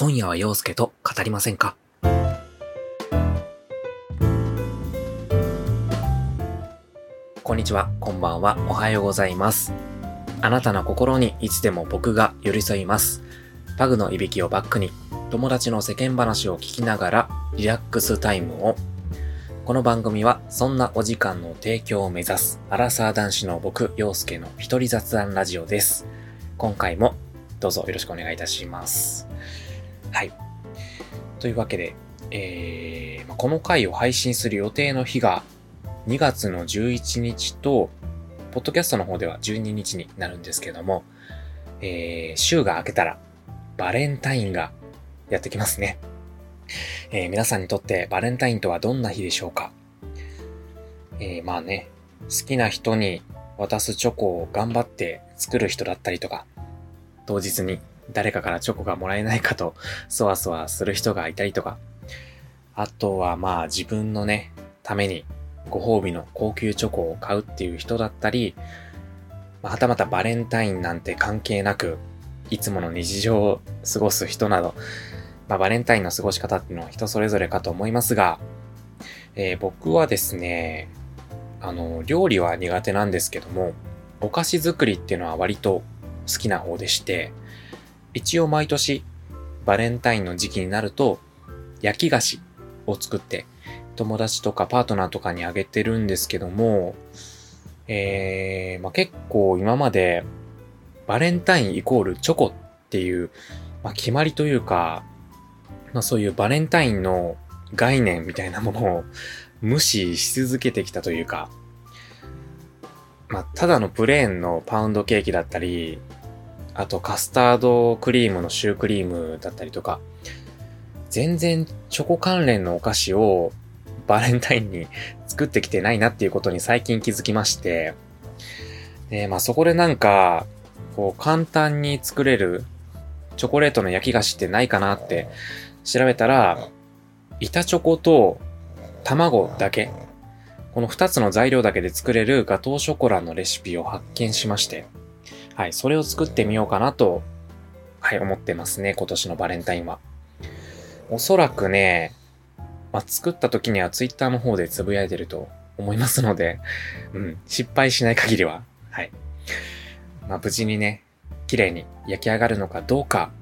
今夜は陽介と語りませんか？こんにちは、こんばんは、おはようございます。あなたの心にいつでも僕が寄り添います。パグのいびきをバックに、友達の世間話を聞きながらリラックスタイムを。この番組は、そんなお時間の提供を目指す、アラサー男子の僕、陽介の一人雑談ラジオです。今回もどうぞよろしくお願いいたします。はい。というわけで、えーこの回を配信する予定の日が2月の11日と、ポッドキャストの方では12日になるんですけども、えー週が明けたらバレンタインがやってきますね。えー皆さんにとってバレンタインとはどんな日でしょうかえーまあね、好きな人に渡すチョコを頑張って作る人だったりとか、当日に誰かからチョコがもらえないかと、そわそわする人がいたりとか、あとはまあ自分のね、ためにご褒美の高級チョコを買うっていう人だったり、はたまたバレンタインなんて関係なく、いつもの日常を過ごす人など、まあ、バレンタインの過ごし方っていうのは人それぞれかと思いますが、えー僕はですね、あの、料理は苦手なんですけども、お菓子作りっていうのは割と好きな方でして、一応毎年バレンタインの時期になると焼き菓子を作って友達とかパートナーとかにあげてるんですけども、えー、まあ、結構今までバレンタインイコールチョコっていう、まあ、決まりというか、まあ、そういうバレンタインの概念みたいなものを無視し続けてきたというか、まあ、ただのプレーンのパウンドケーキだったり、あとカスタードクリームのシュークリームだったりとか、全然チョコ関連のお菓子をバレンタインに作ってきてないなっていうことに最近気づきまして、で、まあそこでなんか、こう簡単に作れるチョコレートの焼き菓子ってないかなって調べたら、板チョコと卵だけ、この二つの材料だけで作れるガトーショコラのレシピを発見しまして、はい、それを作ってみようかなと、はい、思ってますね、今年のバレンタインは。おそらくね、まあ、作った時にはツイッターの方でつぶやいてると思いますので、うん、失敗しない限りは、はい。まあ、無事にね、綺麗に焼き上がるのかどうか、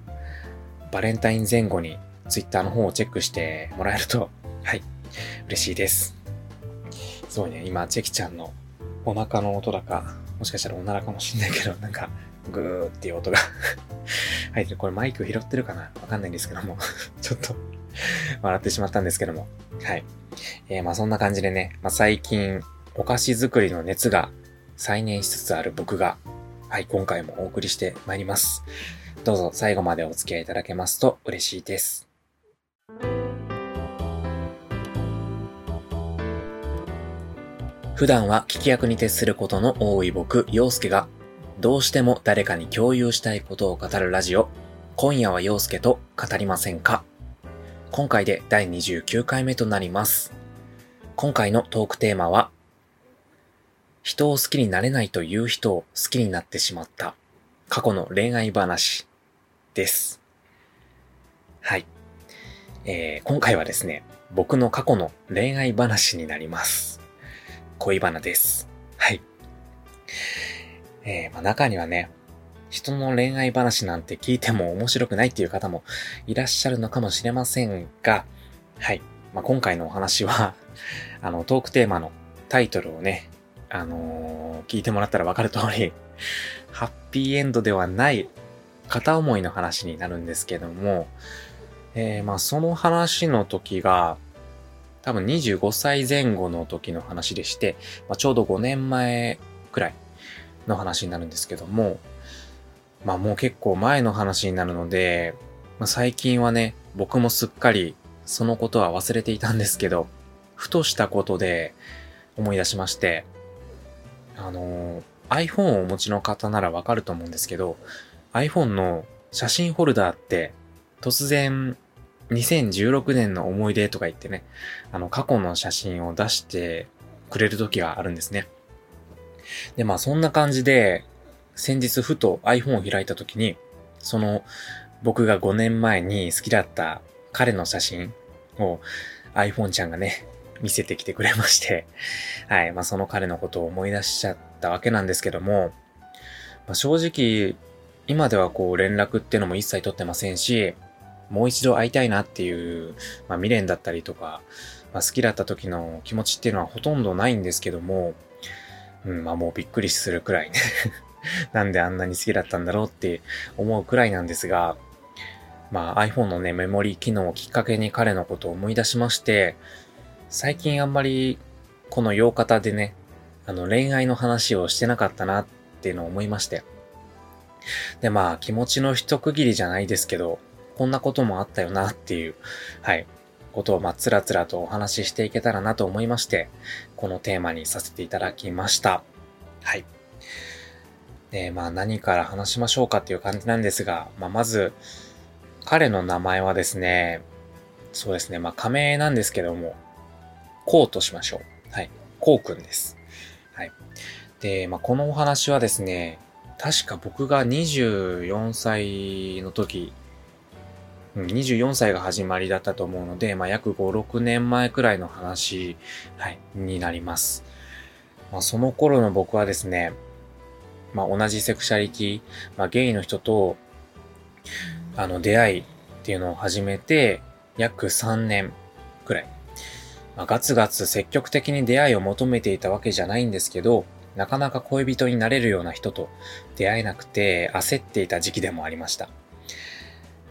バレンタイン前後にツイッターの方をチェックしてもらえると、はい、嬉しいです。すごいね、今、チェキちゃんのお腹の音だか、もしかしたらおならかもしんないけど、なんか、グーっていう音が 入ってる。これマイク拾ってるかな？わかんないんですけども、ちょっと笑ってしまったんですけども。はい。えー、まあそんな感じでね、まあ最近、お菓子作りの熱が再燃しつつある僕が、はい、今回もお送りしてまいります。どうぞ最後までお付き合いいただけますと嬉しいです。普段は聞き役に徹することの多い僕、陽介が、どうしても誰かに共有したいことを語るラジオ、今夜は陽介と語りませんか？今回で第29回目となります。今回のトークテーマは、人を好きになれないという人を好きになってしまった過去の恋愛話です。はい。えー今回はですね、僕の過去の恋愛話になります。恋バナです。はい。えーまあ、中にはね、人の恋愛話なんて聞いても面白くないっていう方もいらっしゃるのかもしれませんが、はい。まあ、今回のお話は、あの、トークテーマのタイトルをね、あのー聞いてもらったらわかる通り、ハッピーエンドではない片思いの話になるんですけども、えーまあ、その話の時が、多分25歳前後の時の話でして、まあ、ちょうど5年前くらいの話になるんですけども、まあもう結構前の話になるので、まあ、最近はね、僕もすっかりそのことは忘れていたんですけど、ふとしたことで思い出しまして、あの iPhone をお持ちの方ならわかると思うんですけど、iPhone の写真ホルダーって突然2016年の思い出とか言ってね、あの過去の写真を出してくれる時があるんですね。で、まあそんな感じで、先日ふと iPhone を開いた時に、その僕が5年前に好きだった彼の写真を iPhone ちゃんがね、見せてきてくれまして、はい。まあ、その彼のことを思い出しちゃったわけなんですけども、まあ、正直、今ではこう連絡ってのも一切取ってませんし、もう一度会いたいなっていう、まあ、未練だったりとか、まあ、好きだった時の気持ちっていうのはほとんどないんですけども、うん、まあもうびっくりするくらいね なんであんなに好きだったんだろうって思うくらいなんですが、まあ iPhone のね、メモリー機能をきっかけに彼のことを思い出しまして、最近あんまりこの洋方でね、あの恋愛の話をしてなかったなっていうのを思いまして。で、まあ気持ちの一区切りじゃないですけど、こんなこともあったよなっていう、はい、ことをまあつらつらとお話ししていけたらなと思いまして、このテーマにさせていただきました。はい。で、まあ何から話しましょうかっていう感じなんですが、まあまず、彼の名前はですね、そうですね、まあ仮名なんですけども、こうとしましょう。はい。こうくんです。はい。で、まあこのお話はですね、確か僕が24歳の時、24歳が始まりだったと思うので、まあ、約5、6年前くらいの話、はい、になります。まあ、その頃の僕はですね、まあ、同じセクシャリティ、まあ、ゲイの人と、あの、出会いっていうのを始めて、約3年くらい。まあ、ガツガツ積極的に出会いを求めていたわけじゃないんですけど、なかなか恋人になれるような人と出会えなくて焦っていた時期でもありました。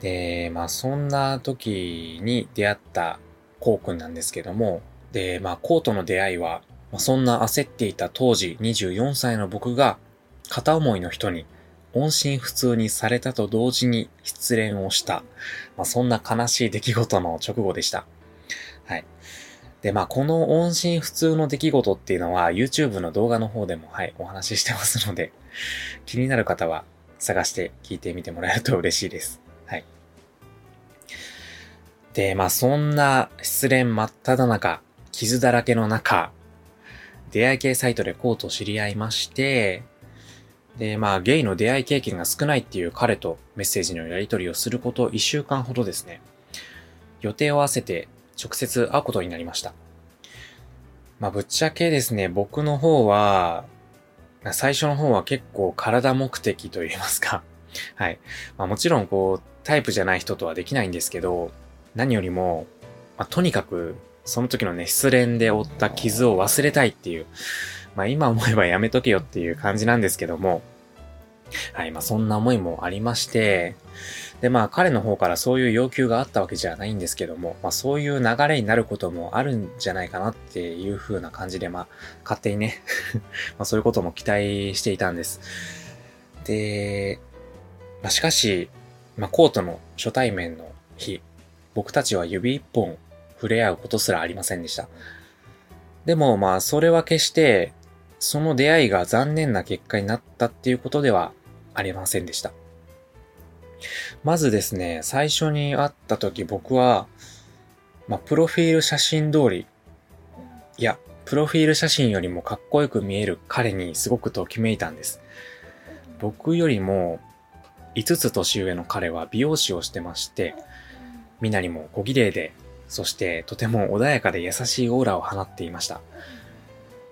で、まあそんな時に出会ったコウ君なんですけども、で、まあコウとの出会いは、まあ、そんな焦っていた当時24歳の僕が片思いの人に音信不通にされたと同時に失恋をした、まあ、そんな悲しい出来事の直後でした。はい。で、まあ、この音信不通の出来事っていうのは YouTube の動画の方でも、はい、お話ししてますので、気になる方は探して聞いてみてもらえると嬉しいです。はい。で、まあ、そんな失恋真っ只中、傷だらけの中、出会い系サイトでコート知り合いまして、で、まあ、ゲイの出会い経験が少ないっていう彼とメッセージのやり取りをすること1週間ほどですね。予定を合わせて直接会うことになりました。まあ、ぶっちゃけですね、僕の方は、最初の方は結構体目的と言いますか。はい。まあ、もちろんこう、タイプじゃない人とはできないんですけど、何よりも、まあ、とにかく、その時のね、失恋で負った傷を忘れたいっていう、まあ今思えばやめとけよっていう感じなんですけども、はい、まあそんな思いもありまして、でまあ彼の方からそういう要求があったわけじゃないんですけども、まあそういう流れになることもあるんじゃないかなっていう風な感じで、まあ勝手にね まあそういうことも期待していたんです。で、まあしかし、まあコートの初対面の日、僕たちは指一本触れ合うことすらありませんでした。でもまあそれは決してその出会いが残念な結果になったっていうことではありませんでした。まずですね、最初に会った時僕は、まあ、プロフィール写真通り、いや、プロフィール写真よりもかっこよく見える彼にすごくときめいたんです。僕よりも5つ年上の彼は美容師をしてまして、みなりも小綺麗で、そしてとても穏やかで優しいオーラを放っていました。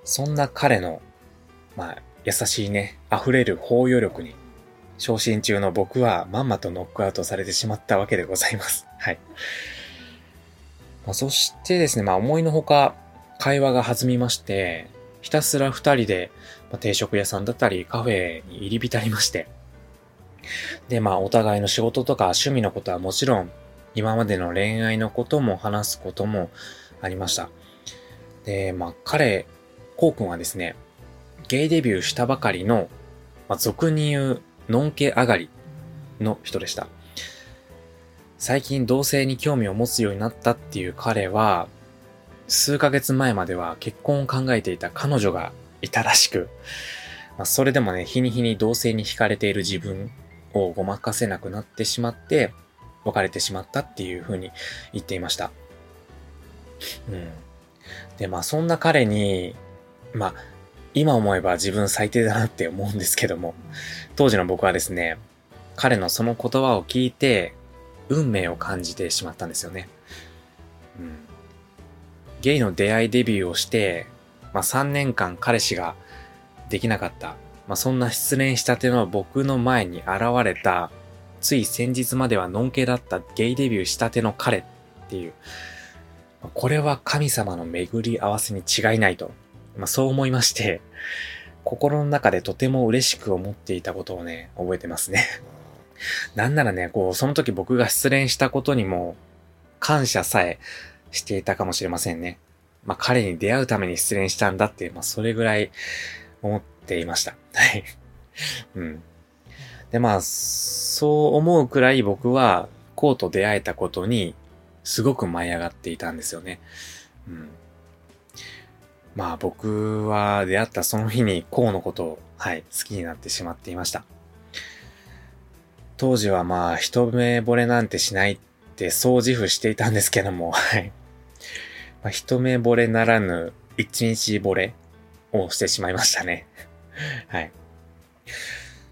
そんな彼の、まあ、優しいね、溢れる包容力に、昇進中の僕はまんまとノックアウトされてしまったわけでございます。はい。まあ、そしてですね、まあ思いのほか会話が弾みまして、ひたすら二人で、まあ、定食屋さんだったりカフェに入り浸りまして、で、まあお互いの仕事とか趣味のことはもちろん、今までの恋愛のことも話すこともありました。で、まあ彼こうくんはですね、ゲイデビューしたばかりの、まあ、俗に言う、のんけ上がりの人でした。最近同性に興味を持つようになったっていう彼は、数ヶ月前までは結婚を考えていた彼女がいたらしく、まあ、それでもね、日に日に同性に惹かれている自分をごまかせなくなってしまって、別れてしまったっていう風に言っていました。うん。で、まあそんな彼に、まあ、今思えば自分最低だなって思うんですけども、当時の僕はですね、彼のその言葉を聞いて、運命を感じてしまったんですよね。うん。ゲイの出会いデビューをして、まあ3年間彼氏ができなかった。まあそんな失恋したての僕の前に現れた、つい先日まではのんけだったゲイデビューしたての彼っていう、これは神様の巡り合わせに違いないと、まあそう思いまして、心の中でとても嬉しく思っていたことをね、覚えてますね。なんならね、こう、その時僕が失恋したことにも、感謝さえしていたかもしれませんね。まあ、彼に出会うために失恋したんだって、まあ、それぐらい思っていました。はい。うん。で、まあ、そう思うくらい僕は、コウと出会えたことに、すごく舞い上がっていたんですよね。うん。まあ僕は出会ったその日にコウのことを、はい、好きになってしまっていました。当時はまあ一目惚れなんてしないってそう自負していたんですけども、はい。まあ、一目惚れならぬ一日惚れをしてしまいましたね。はい。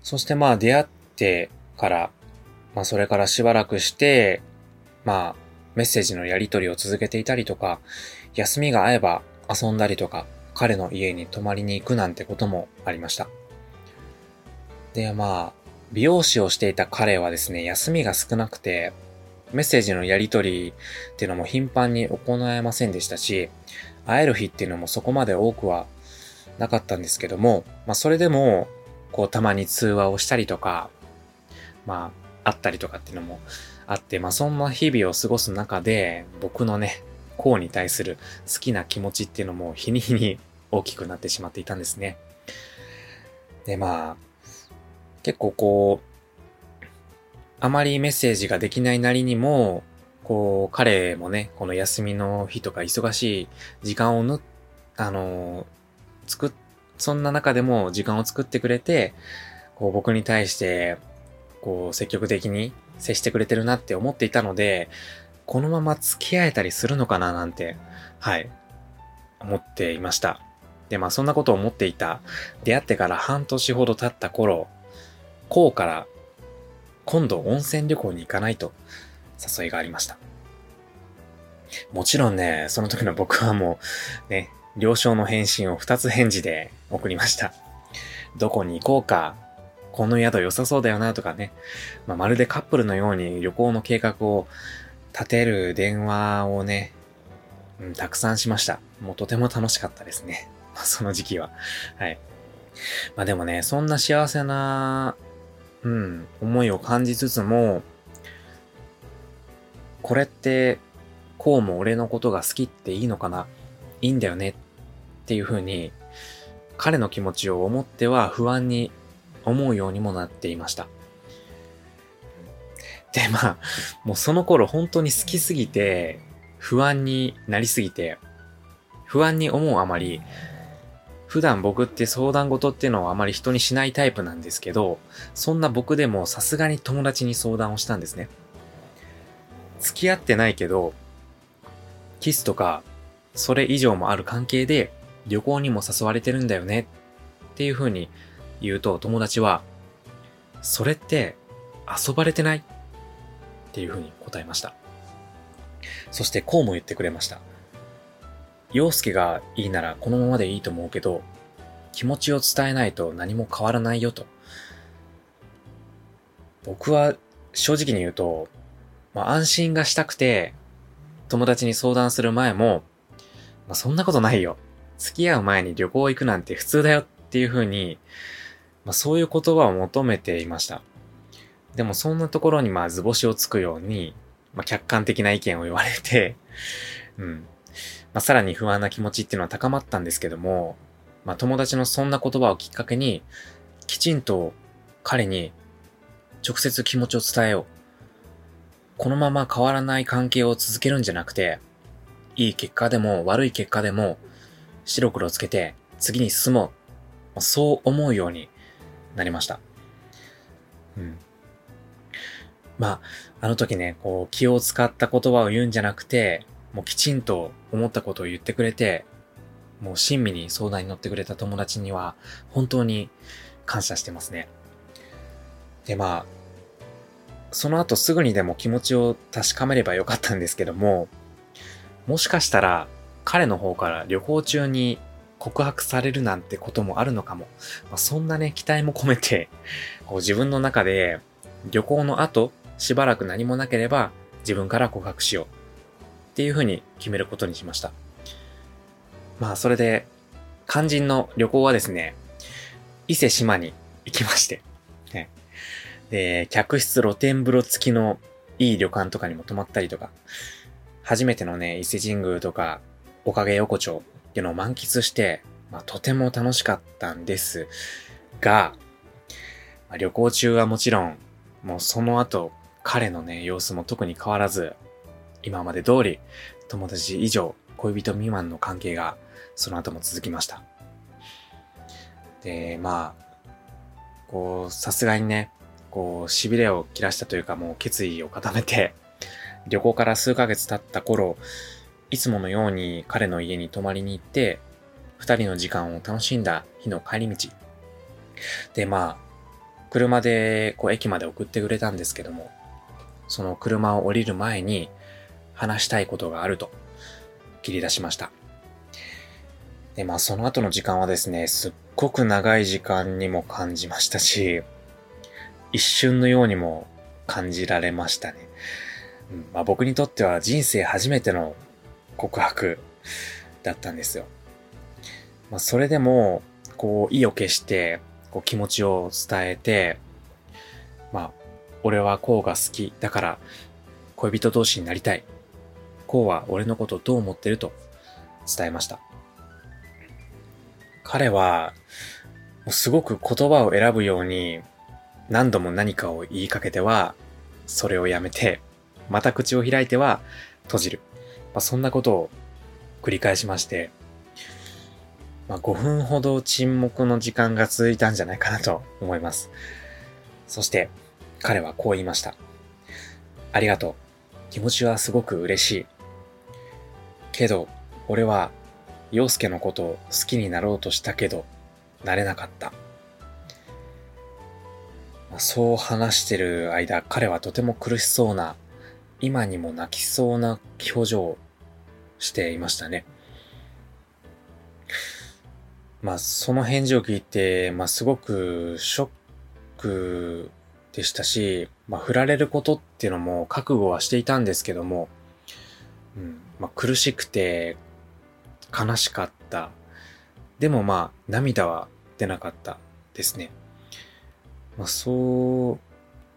そしてまあ出会ってから、まあそれからしばらくして、まあメッセージのやり取りを続けていたりとか、休みが合えば遊んだりとか、彼の家に泊まりに行くなんてこともありました。で、まあ、美容師をしていた彼はですね、休みが少なくて、メッセージのやり取りっていうのも頻繁に行えませんでしたし、会える日っていうのもそこまで多くはなかったんですけども、まあそれでも、こうたまに通話をしたりとか、まあ、会ったりとかっていうのもあって、まあそんな日々を過ごす中で、僕のね、こうに対する好きな気持ちっていうのも日に日に大きくなってしまっていたんですね。で、まあ、結構こう、あまりメッセージができないなりにも、こう、彼もね、この休みの日とか忙しい時間をぬ、あの、作っ、そんな中でも時間を作ってくれて、こう僕に対して、こう積極的に接してくれてるなって思っていたので、このまま付き合えたりするのかななんて、はい、思っていました。で、まあそんなことを思っていた、出会ってから半年ほど経った頃、こうから今度温泉旅行に行かないと誘いがありました。もちろんね、その時の僕はもうね、了承の返信を2つ返事で送りました。どこに行こうか、この宿良さそうだよなとかね、まあ、まるでカップルのように旅行の計画を立てる電話をね、うん、たくさんしました。もうとても楽しかったですね。その時期は。はい。まあでもね、そんな幸せなうん、思いを感じつつも、これって、こうも俺のことが好きっていいのかな？いいんだよねっていう風に、彼の気持ちを思っては不安に思うようにもなっていました。で、まあ、もうその頃本当に好きすぎて、不安になりすぎて、不安に思うあまり、普段僕って相談事っていうのはあまり人にしないタイプなんですけど、そんな僕でもさすがに友達に相談をしたんですね。付き合ってないけど、キスとか、それ以上もある関係で旅行にも誘われてるんだよねっていう風に言うと友達は、それって遊ばれてないっていう風に答えました。そしてこうも言ってくれました。陽介がいいならこのままでいいと思うけど、気持ちを伝えないと何も変わらないよと。僕は正直に言うと、まあ安心がしたくて、友達に相談する前も、まあそんなことないよ。付き合う前に旅行行くなんて普通だよっていう風に、まあそういう言葉を求めていました。でもそんなところにまあ図星をつくように、まあ客観的な意見を言われて、うん。まあ、さらに不安な気持ちっていうのは高まったんですけども、まあ、友達のそんな言葉をきっかけに、きちんと彼に直接気持ちを伝えよう。このまま変わらない関係を続けるんじゃなくて、いい結果でも悪い結果でも白黒つけて次に進もう。そう思うようになりました。うん。まあ、あの時ね、こう気を使った言葉を言うんじゃなくて、もうきちんと思ったことを言ってくれて、もう親身に相談に乗ってくれた友達には本当に感謝してますね。で、まあ、その後すぐにでも気持ちを確かめればよかったんですけども、もしかしたら彼の方から旅行中に告白されるなんてこともあるのかも。まあ、そんなね、期待も込めて、こう自分の中で旅行の後、しばらく何もなければ自分から告白しよう。っていうふうに決めることにしました。まあ、それで、肝心の旅行はですね、伊勢島に行きまして、ね。で、客室露天風呂付きのいい旅館とかにも泊まったりとか、初めてのね、伊勢神宮とか、おかげ横丁っていうのを満喫して、まあ、とても楽しかったんですが、まあ、旅行中はもちろん、もうその後、彼のね、様子も特に変わらず、今まで通り、友達以上、恋人未満の関係が、その後も続きました。で、まあ、こう、さすがにね、こう、痺れを切らしたというか、もう決意を固めて、旅行から数ヶ月経った頃、いつものように彼の家に泊まりに行って、二人の時間を楽しんだ日の帰り道。で、まあ、車でこう駅まで送ってくれたんですけども、その車を降りる前に話したいことがあると切り出しました。で、まあその後の時間はですね、すっごく長い時間にも感じましたし、一瞬のようにも感じられましたね。うんまあ、僕にとっては人生初めての告白だったんですよ。まあ、それでも、こう、意を決して、こう、気持ちを伝えて、まあ、俺はこうが好き。だから、恋人同士になりたい。こうは俺のことどう思ってると伝えました。彼は、すごく言葉を選ぶように、何度も何かを言いかけては、それをやめて、また口を開いては閉じる。まあ、そんなことを繰り返しまして、まあ、5分ほど沈黙の時間が続いたんじゃないかなと思います。そして、彼はこう言いました。ありがとう。気持ちはすごく嬉しい。けど、俺は、陽介のことを好きになろうとしたけど、なれなかった。そう話してる間、彼はとても苦しそうな今にも泣きそうな表情をしていましたね。まあ、その返事を聞いて、まあ、すごくショックでしたし、まあ、振られることっていうのも覚悟はしていたんですけども、うんまあ、苦しくて悲しかった。でもまあ、涙は出なかったですね。まあ、そう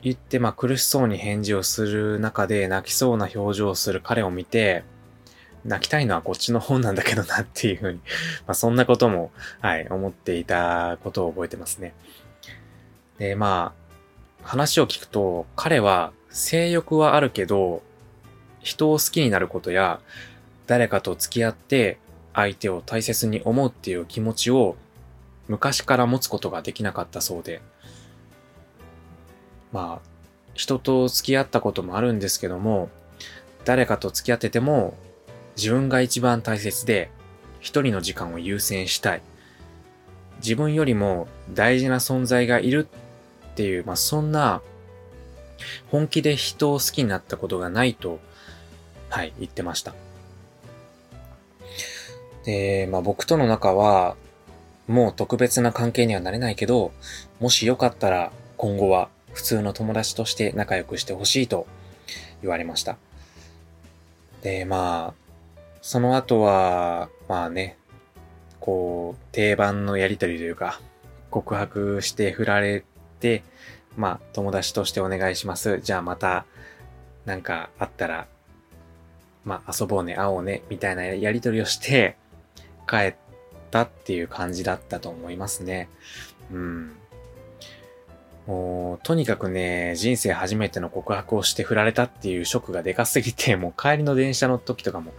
言って、まあ苦しそうに返事をする中で泣きそうな表情をする彼を見て、泣きたいのはこっちの方なんだけどなっていうふうに まあそんなことも、はい、思っていたことを覚えてますね。で、まあ、話を聞くと、彼は性欲はあるけど、人を好きになることや、誰かと付き合って相手を大切に思うっていう気持ちを昔から持つことができなかったそうで、まあ、人と付き合ったこともあるんですけども、誰かと付き合ってても、自分が一番大切で、一人の時間を優先したい。自分よりも大事な存在がいるっていう、まあそんな、本気で人を好きになったことがないと、はい、言ってました。で、まあ僕との仲は、もう特別な関係にはなれないけど、もしよかったら今後は普通の友達として仲良くしてほしいと言われました。で、まあ、その後は、まあね、こう、定番のやりとりというか、告白して振られて、まあ、友達としてお願いします。じゃあまた、なんかあったら、まあ、遊ぼうね、会おうね、みたいなやりとりをして、帰ったっていう感じだったと思いますね。うん。もう、とにかくね、人生初めての告白をして振られたっていうショックがでかすぎて、もう帰りの電車の時とかも、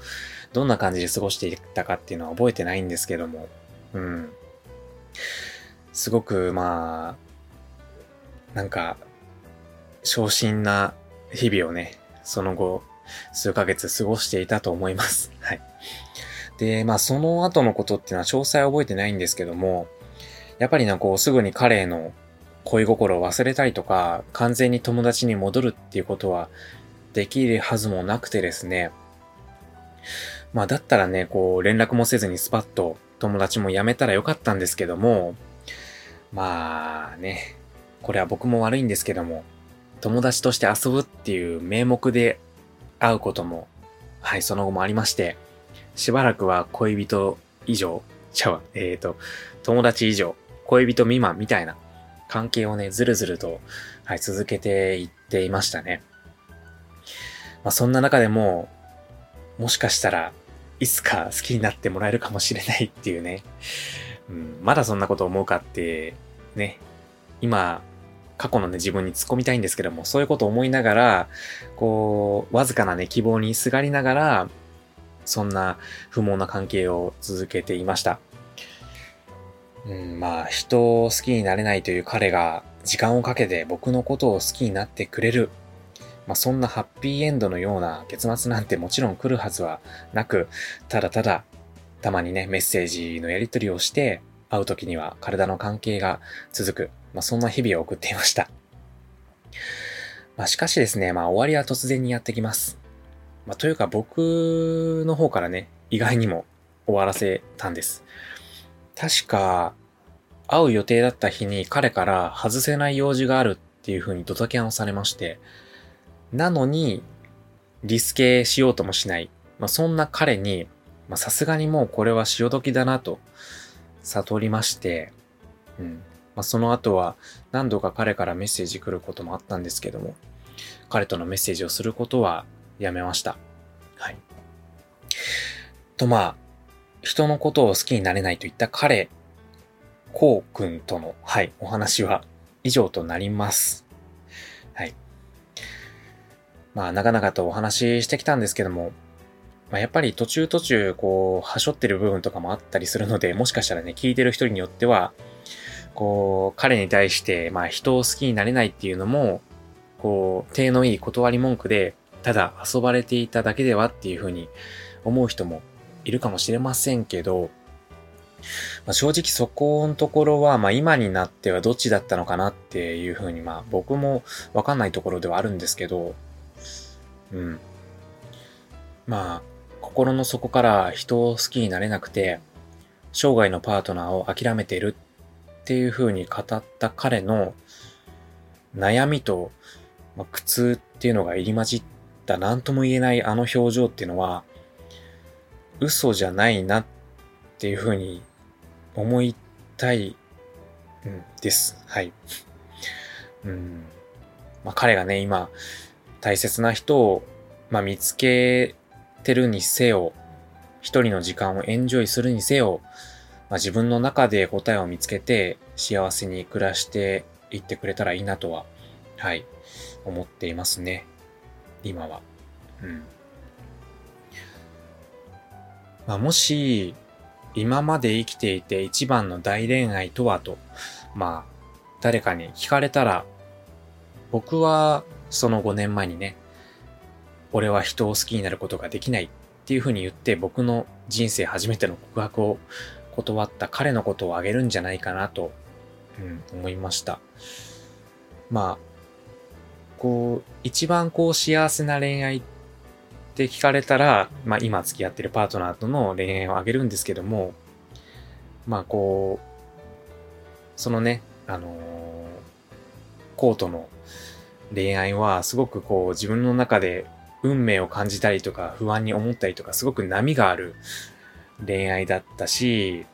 どんな感じで過ごしていたかっていうのは覚えてないんですけども、うん。すごく、まあ、なんか、昇進な日々をね、その後、数ヶ月過ごしていたと思います。はい。で、まあ、その後のことっていうのは詳細は覚えてないんですけども、やっぱりな、こう、すぐに彼への恋心を忘れたりとか、完全に友達に戻るっていうことはできるはずもなくてですね。まあだったらね、こう連絡もせずにスパッと友達も辞めたらよかったんですけども、まあね、これは僕も悪いんですけども、友達として遊ぶっていう名目で会うことも、はい、その後もありまして、しばらくは恋人以上、ちゃうえっ、ー、と、友達以上、恋人未満みたいな関係をね、ずるずると、はい、続けていっていましたね。まあ、そんな中でも、もしかしたらいつか好きになってもらえるかもしれないっていうね。うん、まだそんなこと思うかって、ね。今、過去のね、自分に突っ込みたいんですけども、そういうことを思いながら、こう、わずかなね、希望にすがりながら、そんな不毛な関係を続けていました。うん、まあ、人を好きになれないという彼が、時間をかけて僕のことを好きになってくれるまあ、そんなハッピーエンドのような結末なんてもちろん来るはずはなく、ただただ、たまにね、メッセージのやり取りをして、会う時には体の関係が続く。まあ、そんな日々を送っていました。まあ、しかしですね、まあ、終わりは突然にやってきます。まあ、というか僕の方からね、意外にも終わらせたんです。確か、会う予定だった日に彼から外せない用事があるっていう風にドタキャンをされまして、なのに、リスケしようともしない。まあ、そんな彼に、まさすがにもうこれは潮時だなと悟りまして、うん。まあ、その後は何度か彼からメッセージ来ることもあったんですけども、彼とのメッセージをすることはやめました。はい。とまあ、人のことを好きになれないといった彼、こうくんとの、はい、お話は以上となります。はい。まあ、長々とお話ししてきたんですけども、まあ、やっぱり途中途中、こう、はしょってる部分とかもあったりするので、もしかしたらね、聞いてる人によっては、こう、彼に対して、まあ、人を好きになれないっていうのも、こう、手のいい断り文句で、ただ遊ばれていただけではっていうふうに思う人もいるかもしれませんけど、まあ、正直そこのところは、まあ今になってはどっちだったのかなっていうふうに、まあ僕もわかんないところではあるんですけど、うん。まあ、心の底から人を好きになれなくて、生涯のパートナーを諦めてるっていう風に語った彼の悩みと、まあ、苦痛っていうのが入り混じった何とも言えないあの表情っていうのは、嘘じゃないなっていう風に思いたい、うん、です。はい。うん。まあ彼がね、今、大切な人を、まあ、見つけてるにせよ、一人の時間をエンジョイするにせよ、まあ、自分の中で答えを見つけて幸せに暮らしていってくれたらいいなとは、はい、思っていますね。今は。うん。まあ、もし、今まで生きていて一番の大恋愛とはと、まあ、誰かに聞かれたら、僕はその5年前にね、俺は人を好きになることができないっていう風に言って僕の人生初めての告白を断った彼のことをあげるんじゃないかなと、うん、思いました。まあ、こう、一番こう幸せな恋愛ってって聞かれたら、まあ今付き合ってるパートナーとの恋愛をあげるんですけども、まあこう、そのね、あのー、コートの恋愛はすごくこう自分の中で運命を感じたりとか不安に思ったりとかすごく波がある恋愛だったし、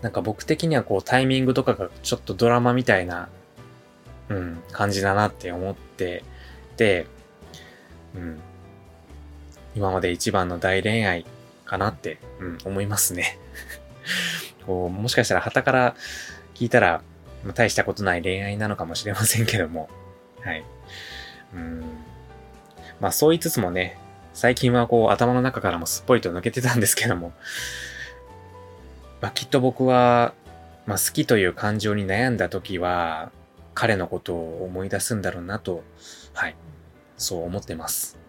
なんか僕的にはこうタイミングとかがちょっとドラマみたいな、うん、感じだなって思ってて、うん。今まで一番の大恋愛かなって、うん、思いますね。こうもしかしたら旗から聞いたら、大したことない恋愛なのかもしれませんけども、はい。うん。まあそう言いつつもね、最近はこう頭の中からもすっぽりと抜けてたんですけども、まあきっと僕は、まあ好きという感情に悩んだ時は、彼のことを思い出すんだろうなと、はい。そう思ってます。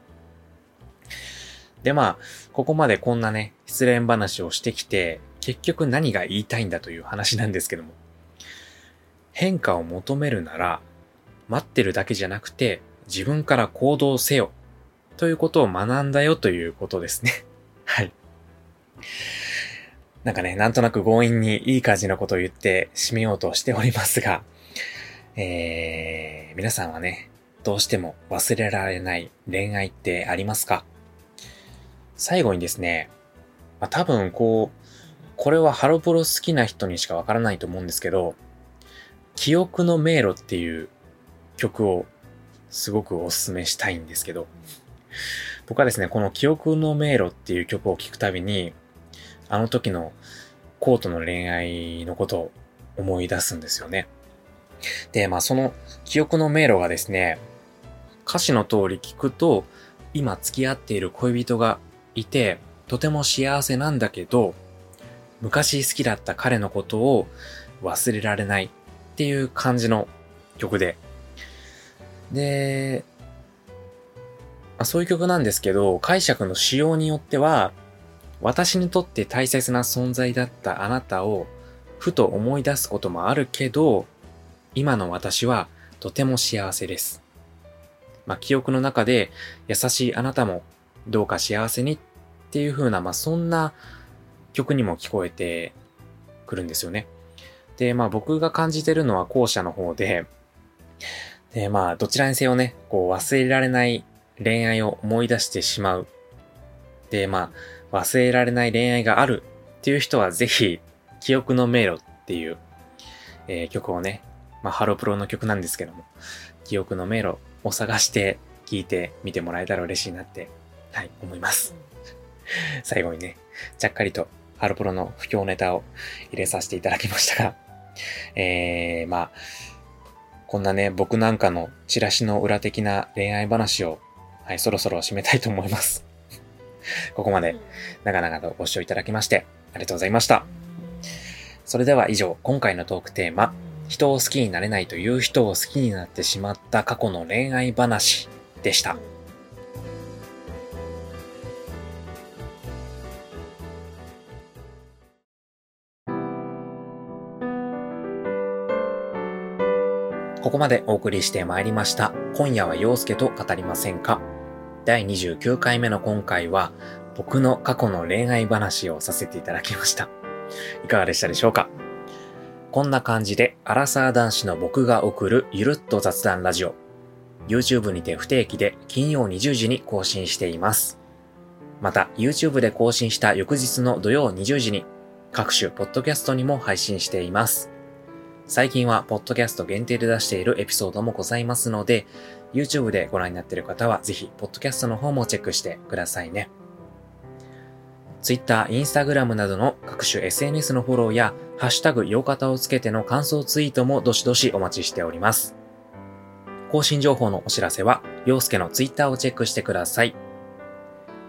でまあ、ここまでこんなね、失恋話をしてきて、結局何が言いたいんだという話なんですけども。変化を求めるなら、待ってるだけじゃなくて、自分から行動せよ。ということを学んだよということですね。はい。なんかね、なんとなく強引にいい感じのことを言って締めようとしておりますが、えー、皆さんはね、どうしても忘れられない恋愛ってありますか？最後にですね、まあ、多分こう、これはハロプロ好きな人にしかわからないと思うんですけど、記憶の迷路っていう曲をすごくお勧めしたいんですけど、僕はですね、この記憶の迷路っていう曲を聴くたびに、あの時のコートの恋愛のことを思い出すんですよね。で、まあその記憶の迷路がですね、歌詞の通り聞くと、今付き合っている恋人がいて、とても幸せなんだけど、昔好きだった彼のことを忘れられないっていう感じの曲で。で、まあ、そういう曲なんですけど、解釈の仕様によっては、私にとって大切な存在だったあなたをふと思い出すこともあるけど、今の私はとても幸せです。まあ、記憶の中で優しいあなたもどうか幸せにっっていう風な、まあ、そんな曲にも聞こえてくるんですよね。で、まあ僕が感じてるのは後者の方で、で、まあどちらにせよね、こう忘れられない恋愛を思い出してしまう。で、まあ忘れられない恋愛があるっていう人はぜひ、記憶の迷路っていう、えー、曲をね、まあハロプロの曲なんですけども、記憶の迷路を探して聴いてみてもらえたら嬉しいなって、はい、思います。最後にね、ちゃっかりとハロプロの不況ネタを入れさせていただきましたが、えー、まあ、こんなね、僕なんかのチラシの裏的な恋愛話を、はい、そろそろ締めたいと思います。ここまで長々とご視聴いただきまして、ありがとうございました。それでは以上、今回のトークテーマ、人を好きになれないという人を好きになってしまった過去の恋愛話でした。ここまでお送りしてまいりました。今夜は陽介と語りませんか第29回目の今回は、僕の過去の恋愛話をさせていただきました。いかがでしたでしょうかこんな感じで、アラサー男子の僕が送るゆるっと雑談ラジオ。YouTube にて不定期で金曜20時に更新しています。また、YouTube で更新した翌日の土曜20時に、各種ポッドキャストにも配信しています。最近は、ポッドキャスト限定で出しているエピソードもございますので、YouTube でご覧になっている方は、ぜひ、ポッドキャストの方もチェックしてくださいね。Twitter、Instagram などの各種 SNS のフォローや、ハッシュタグ、洋方をつけての感想ツイートもどしどしお待ちしております。更新情報のお知らせは、洋介の Twitter をチェックしてください。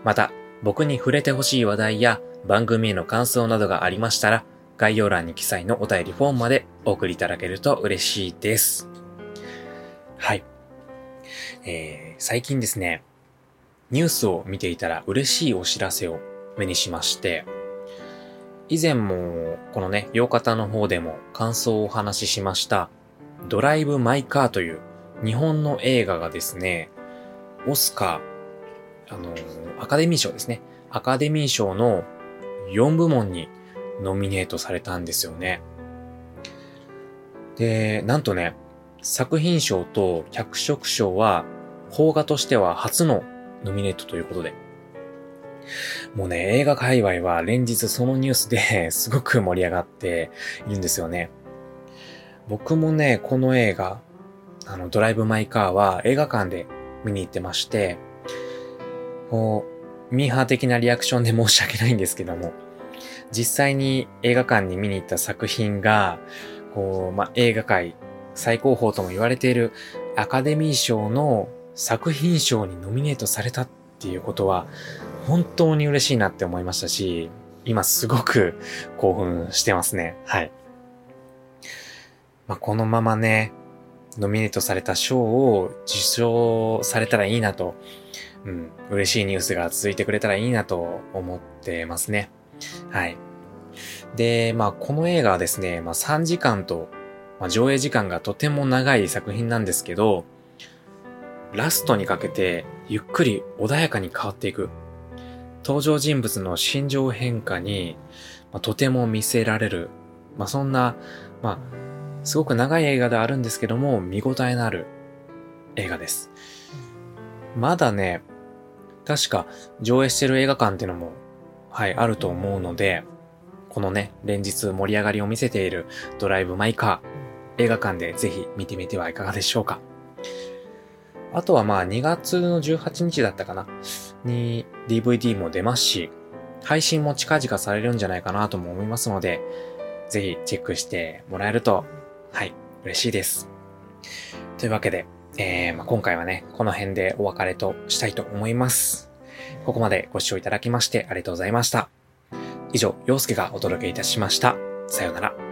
また、僕に触れてほしい話題や番組への感想などがありましたら、概要欄に記載のお便りフォームまでお送りいただけると嬉しいです。はい。えー、最近ですね、ニュースを見ていたら嬉しいお知らせを目にしまして、以前もこのね、洋方の方でも感想をお話ししました、ドライブ・マイ・カーという日本の映画がですね、オスカー、あのー、アカデミー賞ですね。アカデミー賞の4部門にノミネートされたんですよね。で、なんとね、作品賞と脚色賞は、邦画としては初のノミネートということで。もうね、映画界隈は連日そのニュースで すごく盛り上がっているんですよね。僕もね、この映画、あの、ドライブ・マイ・カーは映画館で見に行ってまして、こう、ミーハー的なリアクションで申し訳ないんですけども、実際に映画館に見に行った作品が、こう、まあ、映画界最高峰とも言われているアカデミー賞の作品賞にノミネートされたっていうことは、本当に嬉しいなって思いましたし、今すごく興奮してますね。はい。まあ、このままね、ノミネートされた賞を受賞されたらいいなと、うん、嬉しいニュースが続いてくれたらいいなと思ってますね。はい。で、まあ、この映画はですね、まあ、3時間とまあ、上映時間がとても長い作品なんですけど、ラストにかけてゆっくり穏やかに変わっていく。登場人物の心情変化に、まあ、とても見せられる。まあ、そんな、まあ、すごく長い映画ではあるんですけども、見応えのある映画です。まだね、確か上映してる映画館っていうのも、はい、あると思うので、このね、連日盛り上がりを見せているドライブ・マイ・カー、映画館でぜひ見てみてはいかがでしょうか。あとはまあ2月の18日だったかなに DVD も出ますし、配信も近々されるんじゃないかなとも思いますので、ぜひチェックしてもらえると、はい、嬉しいです。というわけで、えー、まあ、今回はね、この辺でお別れとしたいと思います。ここまでご視聴いただきましてありがとうございました。以上、陽介がお届けいたしました。さようなら。